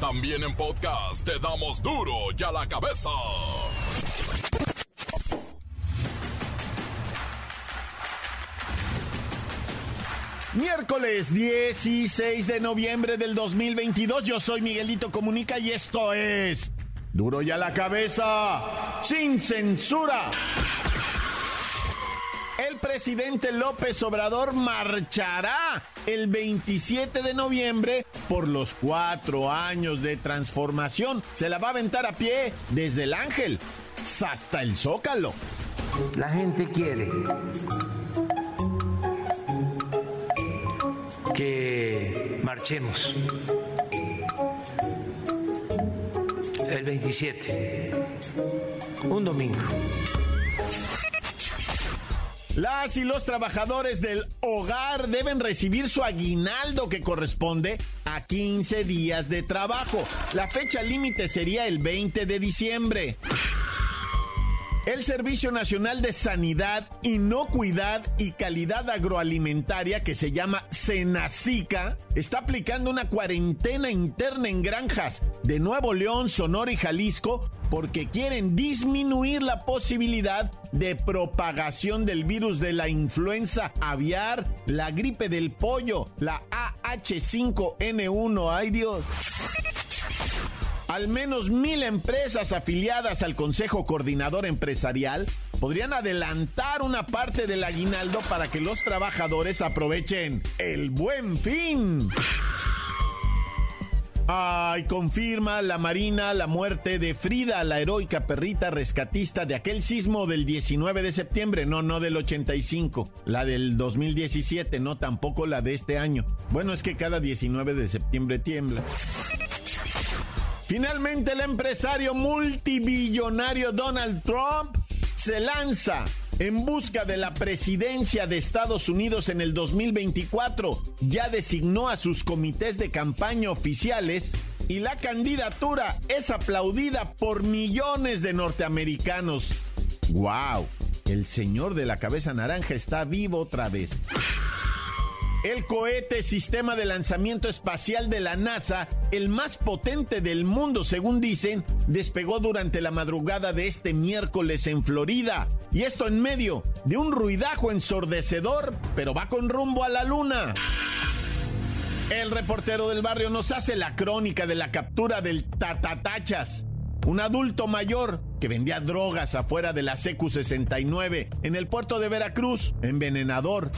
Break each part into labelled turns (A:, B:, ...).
A: También en podcast te damos duro y a la cabeza.
B: Miércoles 16 de noviembre del 2022, yo soy Miguelito Comunica y esto es Duro y a la cabeza, sin censura. El presidente López Obrador marchará el 27 de noviembre por los cuatro años de transformación. Se la va a aventar a pie desde el Ángel hasta el Zócalo.
C: La gente quiere que marchemos el 27, un domingo.
B: Las y los trabajadores del hogar deben recibir su aguinaldo que corresponde a 15 días de trabajo. La fecha límite sería el 20 de diciembre. El Servicio Nacional de Sanidad, Inocuidad y Calidad Agroalimentaria, que se llama Senacica, está aplicando una cuarentena interna en granjas de Nuevo León, Sonora y Jalisco porque quieren disminuir la posibilidad de propagación del virus de la influenza aviar, la gripe del pollo, la AH5N1. ¡Ay Dios! Al menos mil empresas afiliadas al Consejo Coordinador Empresarial podrían adelantar una parte del aguinaldo para que los trabajadores aprovechen el buen fin. Ay, confirma la Marina la muerte de Frida, la heroica perrita rescatista de aquel sismo del 19 de septiembre, no, no del 85, la del 2017, no tampoco la de este año. Bueno, es que cada 19 de septiembre tiembla. Finalmente el empresario multibillonario Donald Trump se lanza en busca de la presidencia de Estados Unidos en el 2024. Ya designó a sus comités de campaña oficiales y la candidatura es aplaudida por millones de norteamericanos. ¡Wow! El señor de la cabeza naranja está vivo otra vez. El cohete sistema de lanzamiento espacial de la NASA, el más potente del mundo según dicen, despegó durante la madrugada de este miércoles en Florida. Y esto en medio de un ruidajo ensordecedor, pero va con rumbo a la luna. El reportero del barrio nos hace la crónica de la captura del Tatatachas, un adulto mayor que vendía drogas afuera de la CQ-69 en el puerto de Veracruz, envenenador.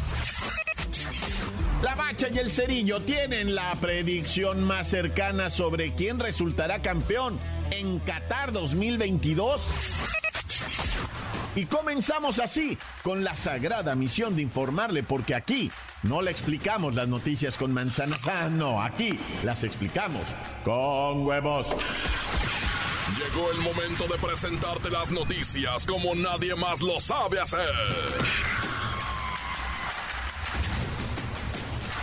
B: La Bacha y el Cerillo tienen la predicción más cercana sobre quién resultará campeón en Qatar 2022. Y comenzamos así, con la sagrada misión de informarle, porque aquí no le explicamos las noticias con manzanas. Ah, no, aquí las explicamos con huevos.
A: Llegó el momento de presentarte las noticias como nadie más lo sabe hacer.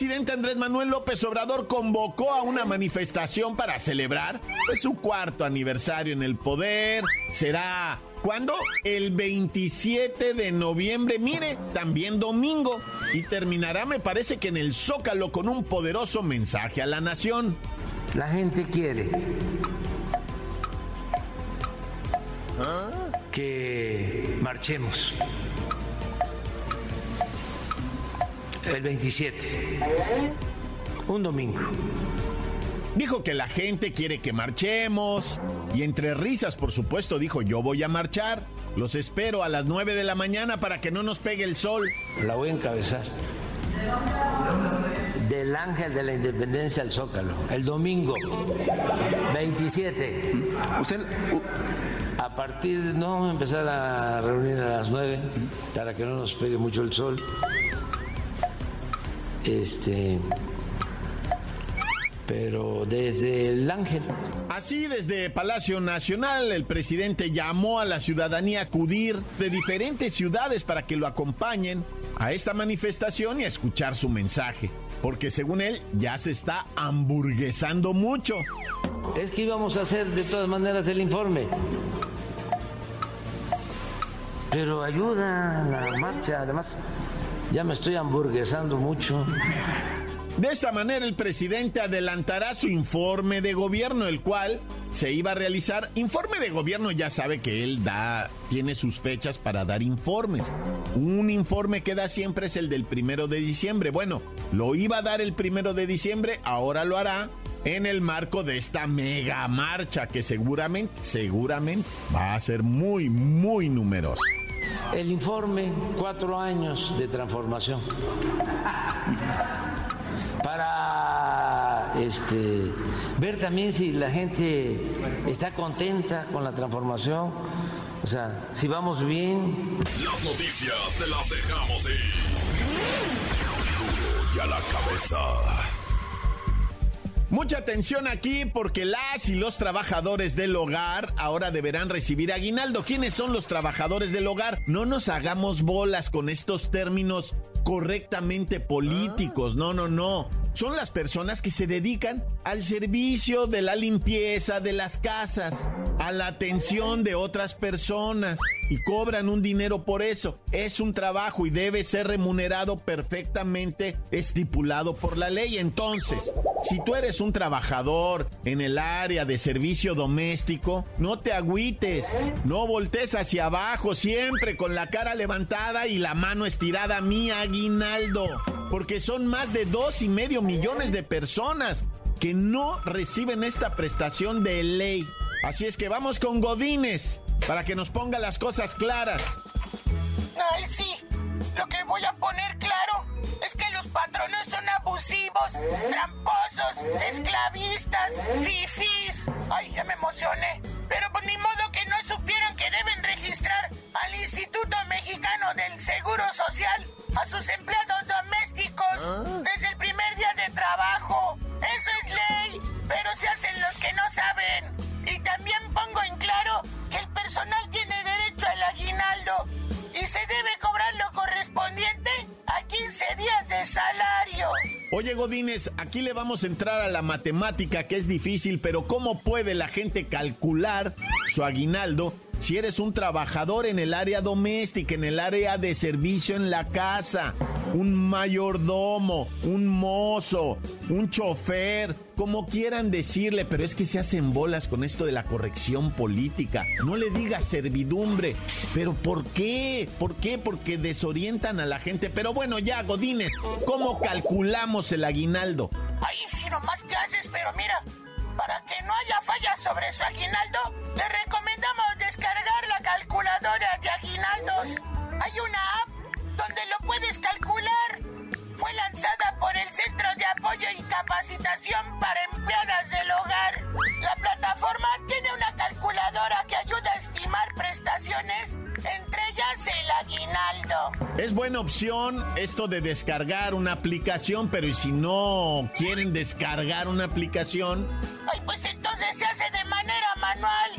B: Presidente Andrés Manuel López Obrador convocó a una manifestación para celebrar pues, su cuarto aniversario en el poder. Será ¿Cuándo? El 27 de noviembre, mire, también domingo. Y terminará, me parece que en el Zócalo, con un poderoso mensaje a la nación.
C: La gente quiere que marchemos el 27, un domingo.
B: Dijo que la gente quiere que marchemos. Y entre risas, por supuesto, dijo, yo voy a marchar. Los espero a las 9 de la mañana para que no nos pegue el sol.
C: La voy a encabezar. Del Ángel de la Independencia al Zócalo. El domingo 27.
D: Usted.
C: A partir, no, empezar a reunir a las 9 para que no nos pegue mucho el sol. Este pero desde el Ángel.
B: Así, desde Palacio Nacional, el presidente llamó a la ciudadanía a acudir de diferentes ciudades para que lo acompañen a esta manifestación y a escuchar su mensaje. Porque según él, ya se está hamburguesando mucho.
C: Es que íbamos a hacer de todas maneras el informe. Pero ayuda la marcha, además ya me estoy hamburguesando mucho.
B: De esta manera el presidente adelantará su informe de gobierno, el cual se iba a realizar. Informe de gobierno ya sabe que él da, tiene sus fechas para dar informes. Un informe que da siempre es el del primero de diciembre. Bueno, lo iba a dar el primero de diciembre, ahora lo hará en el marco de esta mega marcha que seguramente, seguramente va a ser muy, muy numerosa.
C: El informe, cuatro años de transformación para este, ver también si la gente está contenta con la transformación, o sea, si vamos bien.
A: Las noticias te las dejamos ir. y a la cabeza.
B: Mucha atención aquí porque las y los trabajadores del hogar ahora deberán recibir aguinaldo. ¿Quiénes son los trabajadores del hogar? No nos hagamos bolas con estos términos correctamente políticos. No, no, no son las personas que se dedican al servicio de la limpieza de las casas, a la atención de otras personas y cobran un dinero por eso. Es un trabajo y debe ser remunerado perfectamente estipulado por la ley. Entonces, si tú eres un trabajador en el área de servicio doméstico, no te agüites, no voltees hacia abajo siempre con la cara levantada y la mano estirada, mi aguinaldo, porque son más de dos y medio millones de personas que no reciben esta prestación de ley. Así es que vamos con Godines para que nos ponga las cosas claras.
D: Ay, sí. Lo que voy a poner claro es que los patrones son abusivos, tramposos, esclavistas, fifis. Ay, ya me emocioné. Pero por pues ni modo que no supieran que deben registrar al Instituto Mexicano del Seguro Social a sus empleados domésticos ¿Ah? desde el primer día de trabajo. Eso es ley, pero se hacen los que no saben. Y también pongo en claro que el personal tiene derecho al aguinaldo y se debe cobrar lo correspondiente a 15 días de salario.
B: Oye Godínez, aquí le vamos a entrar a la matemática que es difícil, pero ¿cómo puede la gente calcular su aguinaldo si eres un trabajador en el área doméstica, en el área de servicio en la casa, un mayordomo, un mozo, un chofer, como quieran decirle, pero es que se hacen bolas con esto de la corrección política. No le digas servidumbre, pero ¿por qué? ¿Por qué? Porque desorientan a la gente. Pero bueno, ya, Godines, ¿cómo calculamos el aguinaldo?
D: Ahí sí nomás te pero mira, para que no haya fallas sobre su aguinaldo, le recomendamos descargar la calculadora de aguinaldos. Hay una app donde lo puedes calcular. Fue lanzada por el Centro de Apoyo y Capacitación para Empleadas del Hogar. La plataforma tiene una calculadora que ayuda a estimar prestaciones, entre ellas el aguinaldo.
B: Es buena opción esto de descargar una aplicación, pero ¿y si no quieren descargar una aplicación?
D: Ay, pues entonces se hace de manera manual.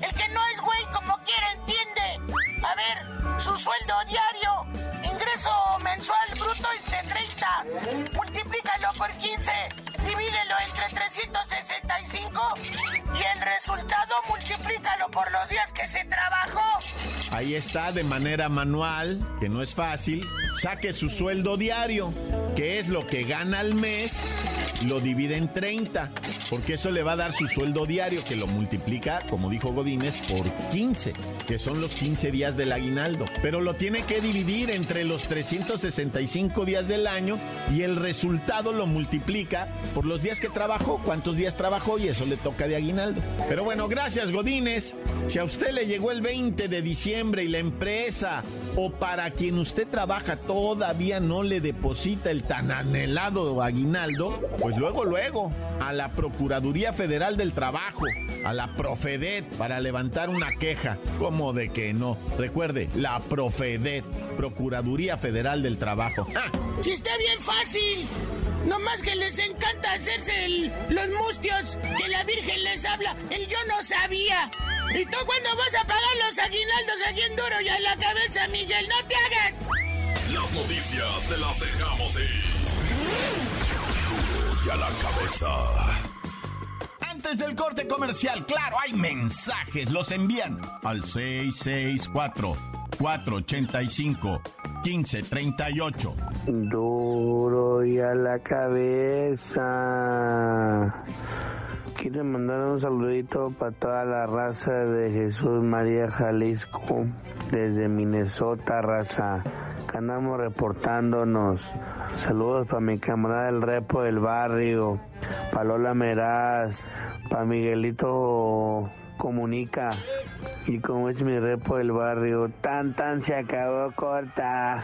D: El que no es güey como quiera entiende. A ver, su sueldo diario, ingreso mensual bruto de 30. Multiplícalo por 15, divídelo entre 365 y el resultado multiplícalo por los días que se trabajó.
B: Ahí está, de manera manual, que no es fácil. Saque su sueldo diario, que es lo que gana al mes lo divide en 30, porque eso le va a dar su sueldo diario, que lo multiplica, como dijo Godínez, por 15, que son los 15 días del aguinaldo. Pero lo tiene que dividir entre los 365 días del año y el resultado lo multiplica por los días que trabajó, cuántos días trabajó y eso le toca de aguinaldo. Pero bueno, gracias Godínez. Si a usted le llegó el 20 de diciembre y la empresa o para quien usted trabaja todavía no le deposita el tan anhelado aguinaldo, pues luego, luego, a la Procuraduría Federal del Trabajo, a la Profedet, para levantar una queja. ¿Cómo de que no? Recuerde, la Profedet, Procuraduría Federal del Trabajo.
D: ¡Ah! ¡Sí está bien fácil! Nomás que les encanta hacerse los mustios, que la Virgen les habla. El yo no sabía. ¿Y tú cuándo vas a pagar los aguinaldos aquí en duro y a la cabeza, Miguel? ¡No te hagas!
A: Las noticias te las dejamos ir. y a la cabeza.
B: Antes del corte comercial, claro, hay mensajes. Los envían al 664 485 1538.
E: Duro y a la cabeza. Quiero mandar un saludito para toda la raza de Jesús María Jalisco, desde Minnesota, raza. Que andamos reportándonos. Saludos para mi camarada del repo del barrio, para Lola Meraz, para Miguelito Comunica. Y como es mi repo del barrio, tan tan se acabó corta.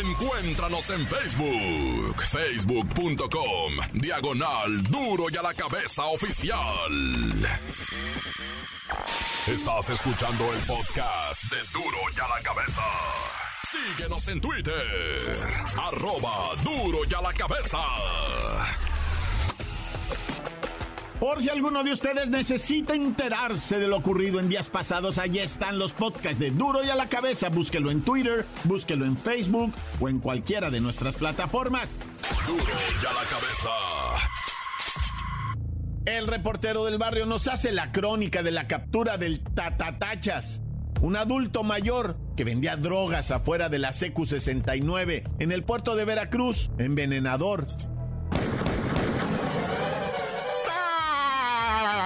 A: Encuéntranos en Facebook, facebook.com, diagonal duro y a la cabeza oficial. Estás escuchando el podcast de duro y a la cabeza. Síguenos en Twitter, arroba duro y a la cabeza.
B: Por si alguno de ustedes necesita enterarse de lo ocurrido en días pasados, allí están los podcasts de Duro y a la cabeza. Búsquelo en Twitter, búsquelo en Facebook o en cualquiera de nuestras plataformas.
A: Duro y a la cabeza.
B: El reportero del barrio nos hace la crónica de la captura del Tatatachas, un adulto mayor que vendía drogas afuera de la CQ69 en el puerto de Veracruz, envenenador,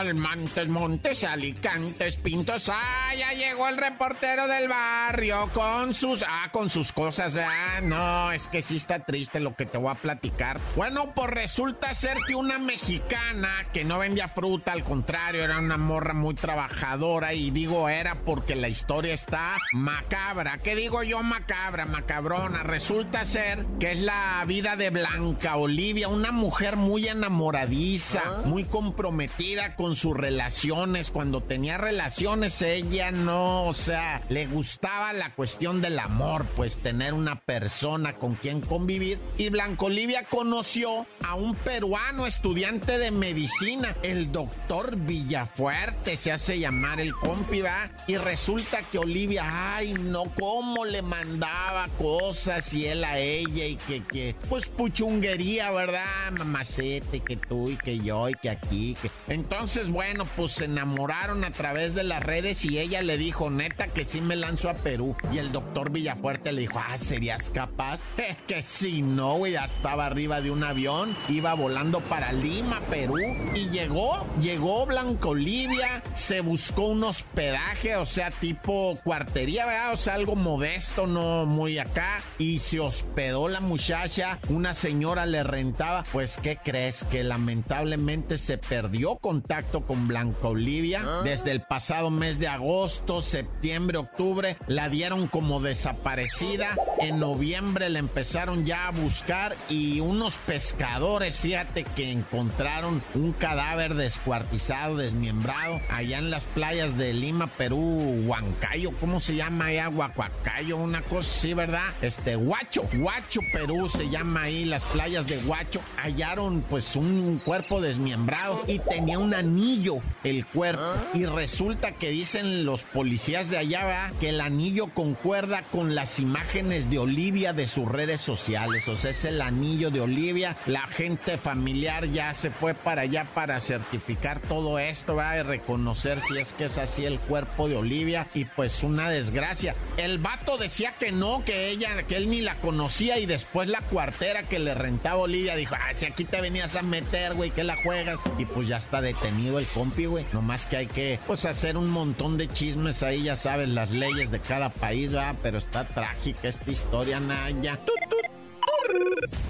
B: Montes, Montes, Alicantes, Pintos. Ah, ya llegó el reportero del barrio con sus, ah, con sus cosas. Ah, no, es que sí está triste lo que te voy a platicar. Bueno, pues resulta ser que una mexicana que no vendía fruta, al contrario, era una morra muy trabajadora y digo era porque la historia está macabra. ¿Qué digo yo macabra, macabrona? Resulta ser que es la vida de Blanca Olivia, una mujer muy enamoradiza, ah. muy comprometida con sus relaciones. Cuando tenía relaciones, ella no, o sea, le gustaba la cuestión del amor, pues tener una persona con quien convivir. Y Blanco Olivia conoció a un peruano estudiante de medicina, el doctor Villafuerte, se hace llamar el compi, ¿va? Y resulta que Olivia, ay, no, cómo le mandaba cosas y él a ella y que, que, pues puchunguería, ¿verdad? Mamacete, que tú y que yo y que aquí, que. Entonces, bueno, pues se enamoraron a través de las redes y ella le dijo, neta, que sí me lanzo a Perú. Y el doctor Villafuerte le dijo, ah, ¿serías capaz? Es que si no, güey, ya estaba arriba de un avión, iba volando para Lima, Perú. Y llegó, llegó Blanco Olivia, se buscó un hospedaje, o sea, tipo cuartería, ¿verdad? O sea, algo modesto, no muy acá. Y se hospedó la muchacha, una señora le rentaba. Pues, ¿qué crees? Que lamentablemente se perdió contacto con Blanca Olivia. Ah. Desde el pasado mes de agosto, septiembre, octubre, la dieron como desaparecida. En noviembre la empezaron ya a buscar y unos pescadores, fíjate que encontraron un cadáver descuartizado, desmembrado, allá en las playas de Lima, Perú, Huancayo, ¿cómo se llama allá? Huacuacayo, una cosa así, ¿verdad? Este, Huacho, Huacho, Perú se llama ahí, las playas de Huacho. Hallaron pues un cuerpo desmembrado y tenía una niña el cuerpo. Y resulta que dicen los policías de allá que el anillo concuerda con las imágenes de Olivia de sus redes sociales. O sea, es el anillo de Olivia. La gente familiar ya se fue para allá para certificar todo esto, va y reconocer si es que es así el cuerpo de Olivia. Y pues una desgracia. El vato decía que no, que ella, que él ni la conocía. Y después la cuartera que le rentaba Olivia dijo: Ah, si aquí te venías a meter, güey, que la juegas. Y pues ya está detenido el compi, güey. Nomás que hay que, pues, hacer un montón de chismes ahí, ya sabes, las leyes de cada país, ¿verdad? Pero está trágica esta historia, Naya.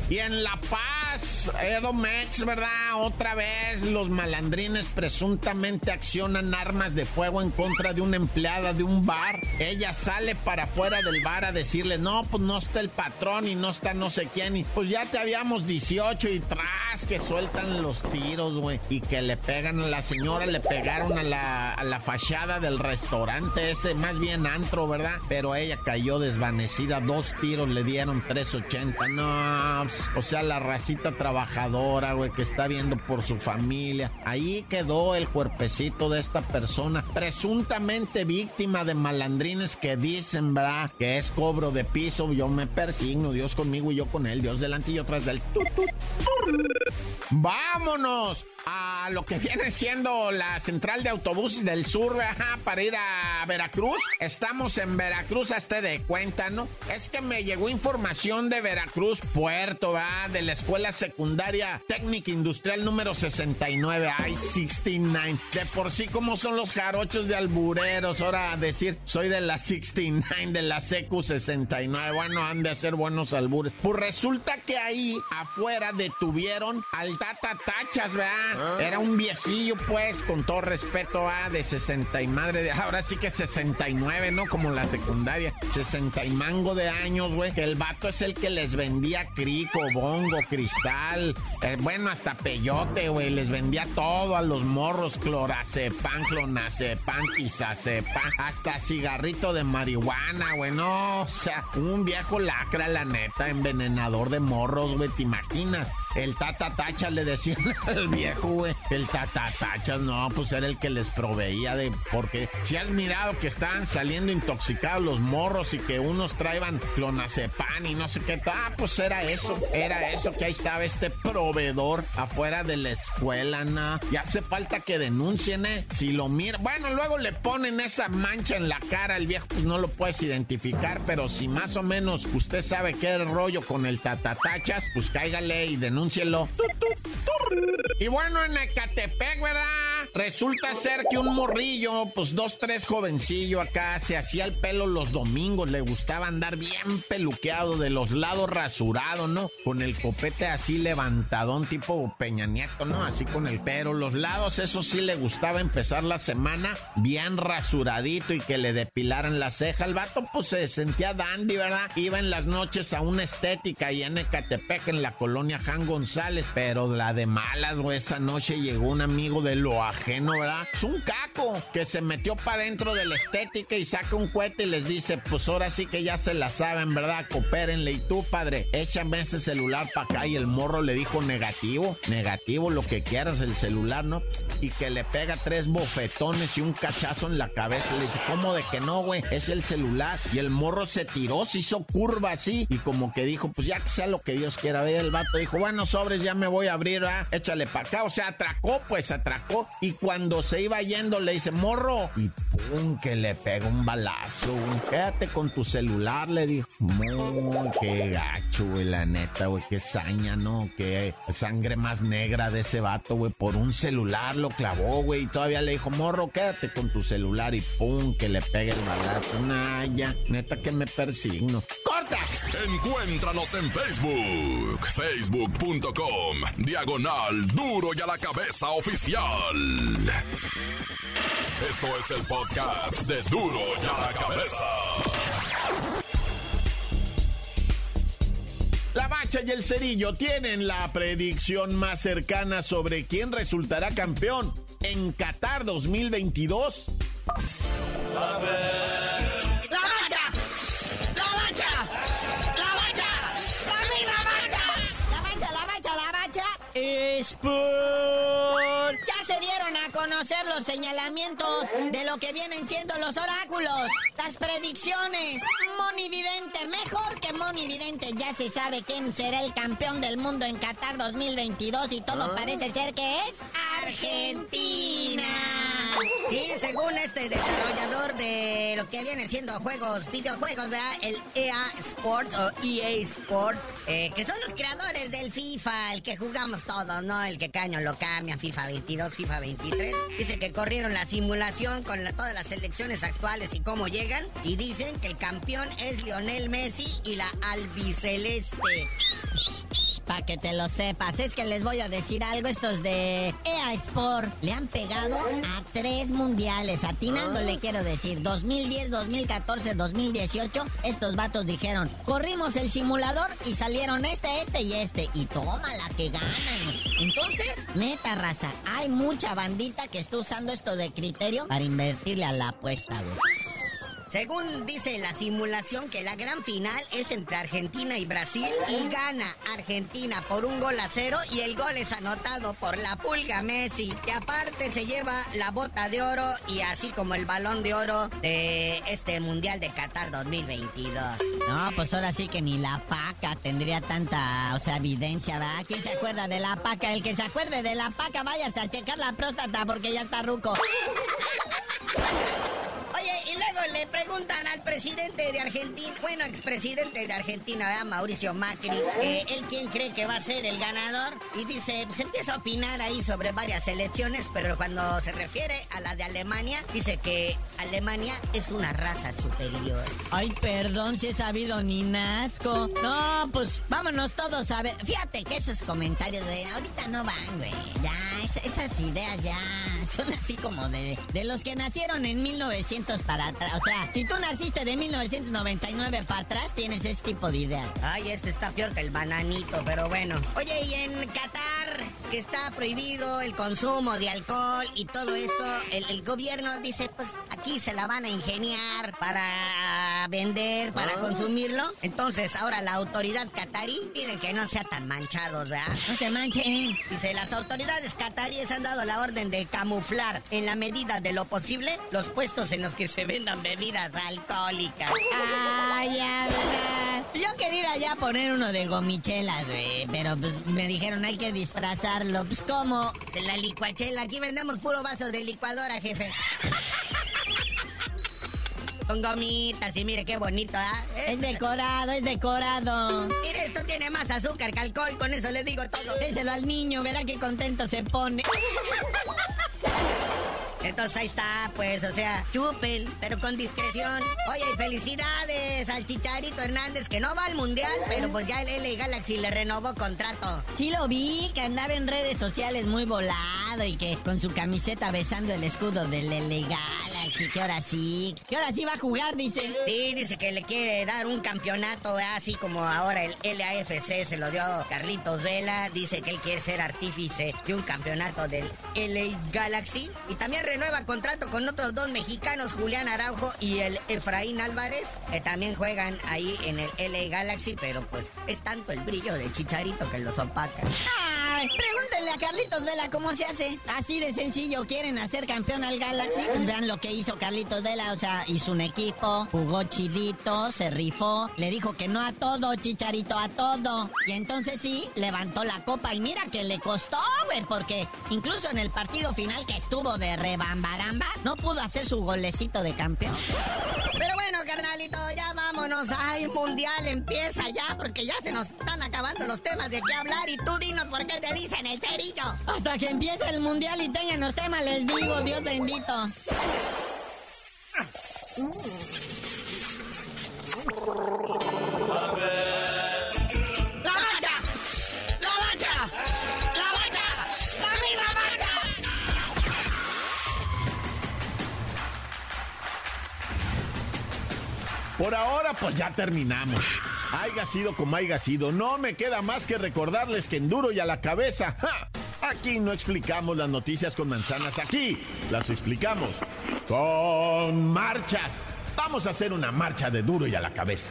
B: Y en La Paz, Edomex, ¿verdad? Otra vez los malandrines presuntamente accionan armas de fuego en contra de una empleada de un bar. Ella sale para afuera del bar a decirle, no, pues no está el patrón y no está no sé quién. Y pues ya te habíamos 18 y tras que sueltan los tiros, güey. Y que le pegan a la señora, le pegaron a la, a la fachada del restaurante ese, más bien antro, ¿verdad? Pero ella cayó desvanecida, dos tiros le dieron 380. No, o sea, la racita trabajadora, güey, que está viendo por su familia. Ahí quedó el cuerpecito de esta persona, presuntamente víctima de malandrines que dicen, ¿verdad? Que es cobro de piso. Yo me persigno, Dios conmigo y yo con él, Dios delante y yo tras del. ¡Vámonos! A lo que viene siendo la central de autobuses del sur para ir a Veracruz. Estamos en Veracruz, hasta de cuenta, ¿no? Es que me llegó información de Veracruz Puerto, ¿verdad? De la escuela secundaria técnica industrial número 69. Ay, 69. De por sí, como son los jarochos de albureros. Ahora decir, soy de la 69, de la CQ 69. Bueno, han de ser buenos albures. Pues resulta que ahí afuera detuvieron al Tata Tachas, ¿verdad? Ah. Era un viejillo, pues, con todo respeto, a de 60 y madre de. Ahora sí que 69, ¿no? Como la secundaria. 60 y mango de años, güey. Que el vato es el que les vendía crico, bongo, cristal. Eh, bueno, hasta peyote, güey. Les vendía todo a los morros: clorazepam, clonazepam, quizazepam. Hasta cigarrito de marihuana, güey. No, o sea, un viejo lacra, la neta, envenenador de morros, güey. ¿Te imaginas? El tata tacha le decían al viejo, güey. El tata tacha, no, pues era el que les proveía de. Porque si has mirado que estaban saliendo intoxicados los morros y que unos traían clonazepam y no sé qué. Ah, pues era eso. Era eso que ahí estaba este proveedor afuera de la escuela, ¿no? Y hace falta que denuncien, ¿eh? Si lo miran. Bueno, luego le ponen esa mancha en la cara al viejo, pues no lo puedes identificar, pero si más o menos usted sabe qué rollo con el tatatachas, pues cáigale y denuncie cielo. Y bueno, en Ecatepec, ¿verdad? Resulta ser que un morrillo, pues dos, tres jovencillo acá, se hacía el pelo los domingos, le gustaba andar bien peluqueado, de los lados rasurado, ¿no? Con el copete así levantadón, tipo Peña Nieto, ¿no? Así con el pelo, los lados, eso sí le gustaba empezar la semana bien rasuradito y que le depilaran la ceja. El vato, pues se sentía dandy, ¿verdad? Iba en las noches a una estética y en Ecatepec, en la colonia Jango González, pero la de malas, güey, esa noche llegó un amigo de lo ajeno, ¿verdad? Es un caco que se metió para dentro de la estética y saca un cohete y les dice, pues ahora sí que ya se la saben, ¿verdad? Coopérenle. Y tú, padre, échame ese celular para acá. Y el morro le dijo negativo, negativo, lo que quieras, el celular, ¿no? Y que le pega tres bofetones y un cachazo en la cabeza. Le dice, ¿cómo de que no, güey? Es el celular. Y el morro se tiró, se hizo curva así. Y como que dijo, pues ya que sea lo que Dios quiera. ver, el vato dijo, bueno, sobres, ya me voy a abrir, ¿ah? échale para acá. O sea, atracó, pues atracó. Cuando se iba yendo, le dice, morro. Y pum, que le pega un balazo. Quédate con tu celular, le dijo. Muy, qué gacho, güey, la neta, güey, qué saña, ¿no? Qué sangre más negra de ese vato, güey. Por un celular lo clavó, güey. Y todavía le dijo, morro, quédate con tu celular. Y pum, que le pegue el balazo. Naya, neta que me persigno. ¡Corta!
A: Encuéntranos en Facebook. Facebook.com diagonal duro y a la cabeza oficial. Esto es el podcast de duro y a la cabeza.
B: La Bacha y el Cerillo tienen la predicción más cercana sobre quién resultará campeón en Qatar 2022.
F: Ya se dieron a conocer los señalamientos de lo que vienen siendo los oráculos, las predicciones. Monividente, mejor que Monividente. Ya se sabe quién será el campeón del mundo en Qatar 2022 y todo ah. parece ser que es Argentina.
G: Sí, según este desarrollador de lo que viene siendo juegos, videojuegos, ¿verdad? El EA Sport o EA Sport, eh, que son los creadores del FIFA, el que jugamos todos, ¿no? El que caño lo cambia, FIFA 22, FIFA 23. Dice que corrieron la simulación con todas las selecciones actuales y cómo llegan. Y dicen que el campeón es Lionel Messi y la albiceleste.
F: Para que te lo sepas, es que les voy a decir algo, estos de EA Sport le han pegado a tres mundiales, atinándole ah. quiero decir, 2010, 2014, 2018, estos vatos dijeron, corrimos el simulador y salieron este, este y este, y toma la que ganan. Entonces, neta raza, hay mucha bandita que está usando esto de criterio para invertirle a la apuesta, güey.
G: Según dice la simulación que la gran final es entre Argentina y Brasil y gana Argentina por un gol a cero y el gol es anotado por la pulga Messi, que aparte se lleva la bota de oro y así como el balón de oro de este Mundial de Qatar 2022.
F: No, pues ahora sí que ni la paca tendría tanta, o sea, evidencia, ¿verdad? ¿Quién se acuerda de la paca? El que se acuerde de la paca, váyase a checar la próstata porque ya está ruco.
G: Oye, y luego le preguntan al presidente de Argentina, bueno, expresidente de Argentina, ¿verdad? Mauricio Macri, eh, él quién cree que va a ser el ganador. Y dice, se empieza a opinar ahí sobre varias elecciones, pero cuando se refiere a la de Alemania, dice que Alemania es una raza superior.
F: Ay, perdón si he sabido ni nazco. No, pues vámonos todos a ver. Fíjate que esos comentarios, güey, ahorita no van, güey. Ya, esa- esas ideas ya son así como de, de los que nacieron en 1900 para atrás. O sea, si tú naciste de 1999 para atrás, tienes ese tipo de ideas.
G: Ay, este está peor que el bananito, pero bueno. Oye, y en Qatar, que está prohibido el consumo de alcohol y todo esto, el, el gobierno dice, pues aquí se la van a ingeniar para vender, para consumirlo. Entonces, ahora la autoridad qatarí pide que no sea tan manchados, ¿verdad?
F: No se manchen.
G: Dice, las autoridades cataríes han dado la orden de camuflar en la medida de lo posible los puestos en los que se vendan bebidas alcohólicas.
F: Ay, ya. Yo quería ir allá a poner uno de gomichelas, güey. Pero pues me dijeron hay que disfrazarlo. Pues, ¿cómo?
G: Se la licuachela, aquí vendemos puro vaso de licuadora, jefe. Con gomitas y mire qué bonito, ¿ah?
F: Es decorado, es decorado.
G: Mire, esto tiene más azúcar que alcohol, con eso le digo todo.
F: Déselo al niño, verá qué contento se pone.
G: Entonces ahí está, pues, o sea, chupen, pero con discreción. Oye, felicidades al Chicharito Hernández, que no va al Mundial, pero pues ya el LA Galaxy le renovó contrato.
F: Sí lo vi, que andaba en redes sociales muy volado y que con su camiseta besando el escudo del LA Galaxy, que ahora sí, que ahora sí va a jugar, dice.
G: Sí, dice que le quiere dar un campeonato, así como ahora el LAFC se lo dio Carlitos Vela. Dice que él quiere ser artífice de un campeonato del LA Galaxy. Y también renueva contrato con otros dos mexicanos, Julián Araujo y el Efraín Álvarez, que también juegan ahí en el LA Galaxy, pero pues es tanto el brillo de Chicharito que los opaca.
F: Ay, pregúntenle a Carlitos Vela cómo se hace. Así de sencillo, quieren hacer campeón al Galaxy. Pues vean lo que hizo Carlitos Vela, o sea, hizo un equipo, jugó chidito, se rifó, le dijo que no a todo, Chicharito, a todo. Y entonces sí, levantó la copa y mira que le costó, güey, porque incluso en el partido final que estuvo de rebambaramba, no pudo hacer su golecito de campeón.
G: Ay, mundial empieza ya, porque ya se nos están acabando los temas de qué hablar. Y tú dinos por qué te dicen el cerillo.
F: Hasta que empiece el mundial y tengan los temas, les digo, Dios bendito.
G: ¡La
B: Por ahora, pues ya terminamos. Haiga sido como haya sido, no me queda más que recordarles que en duro y a la cabeza, ¡ja! aquí no explicamos las noticias con manzanas, aquí las explicamos con marchas. Vamos a hacer una marcha de duro y a la cabeza.